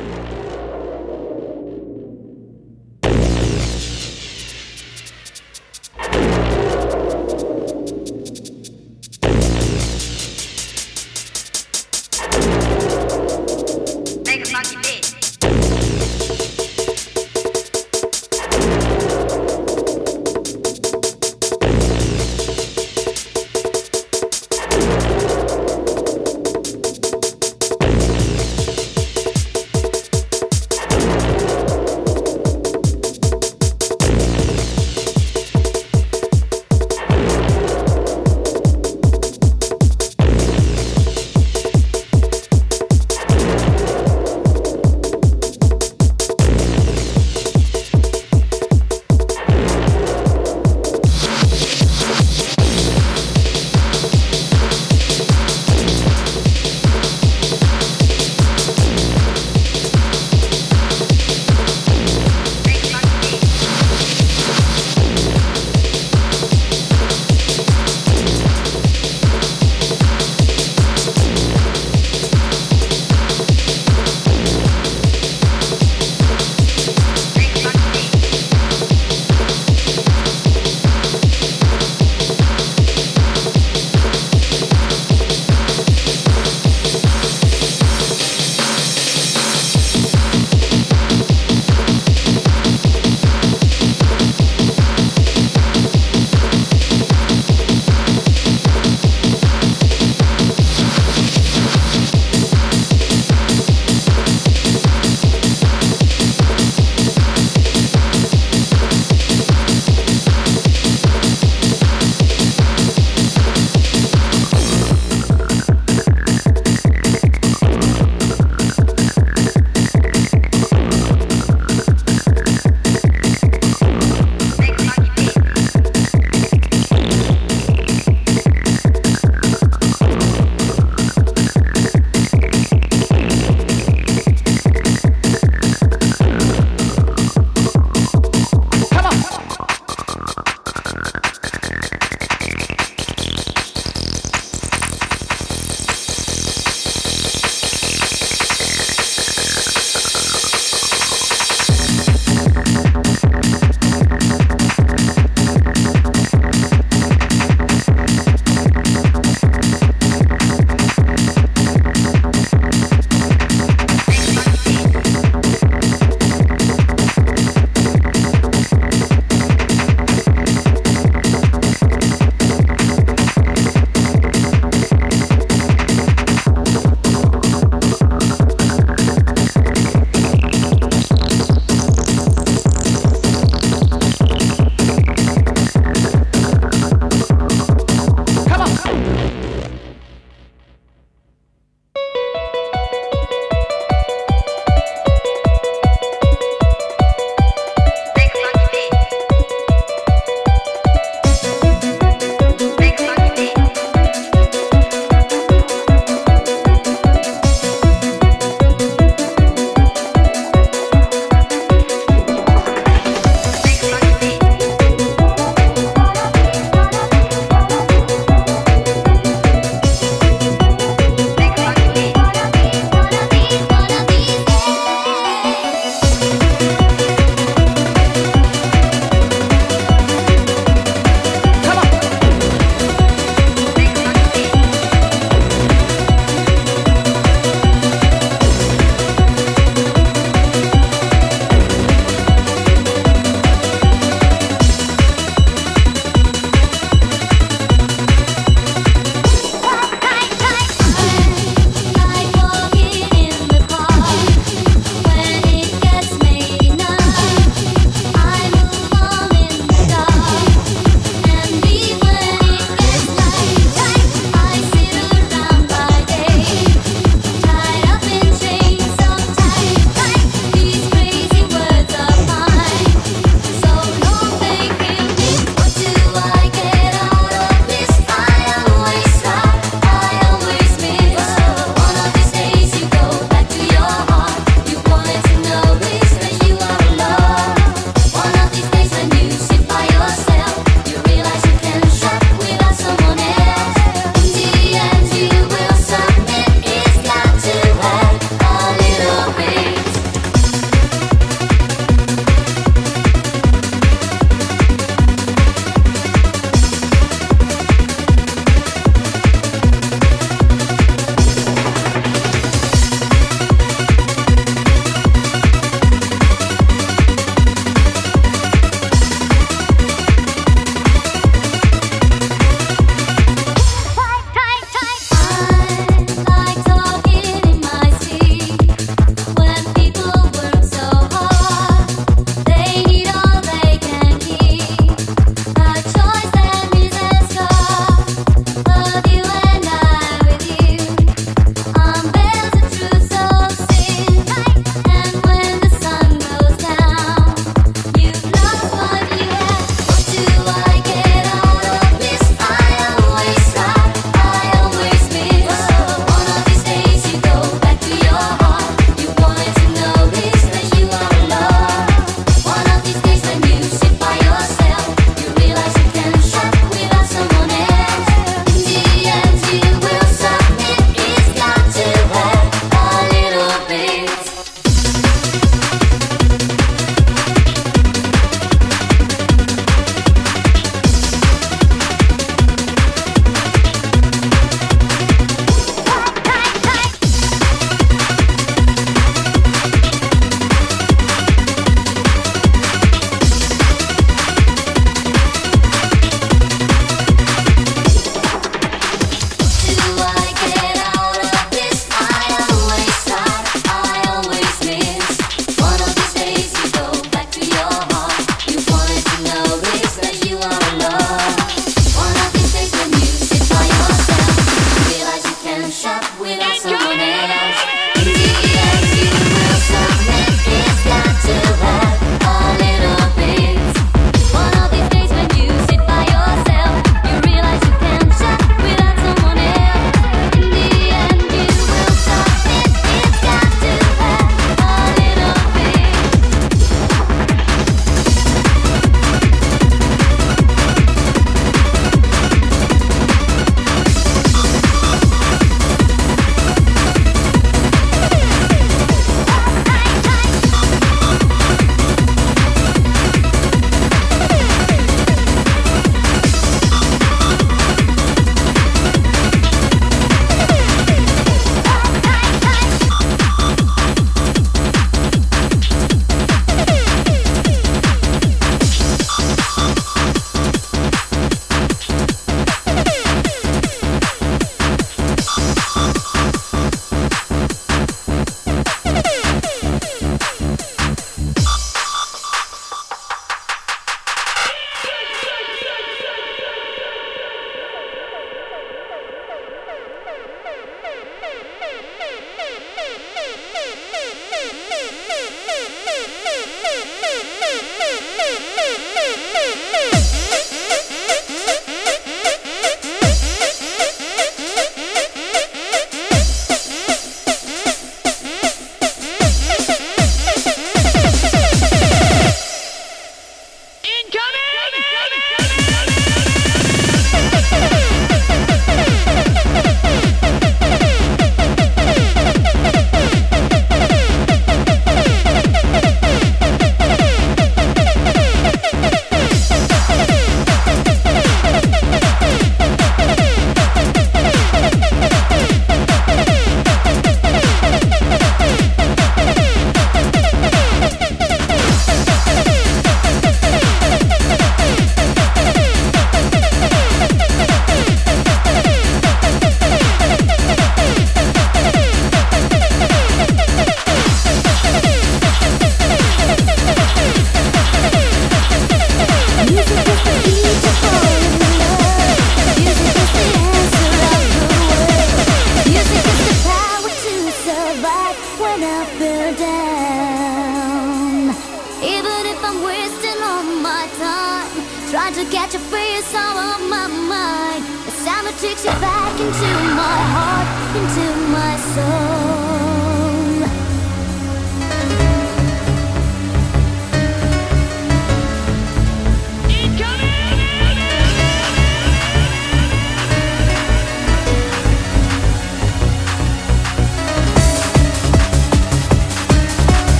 Thank you.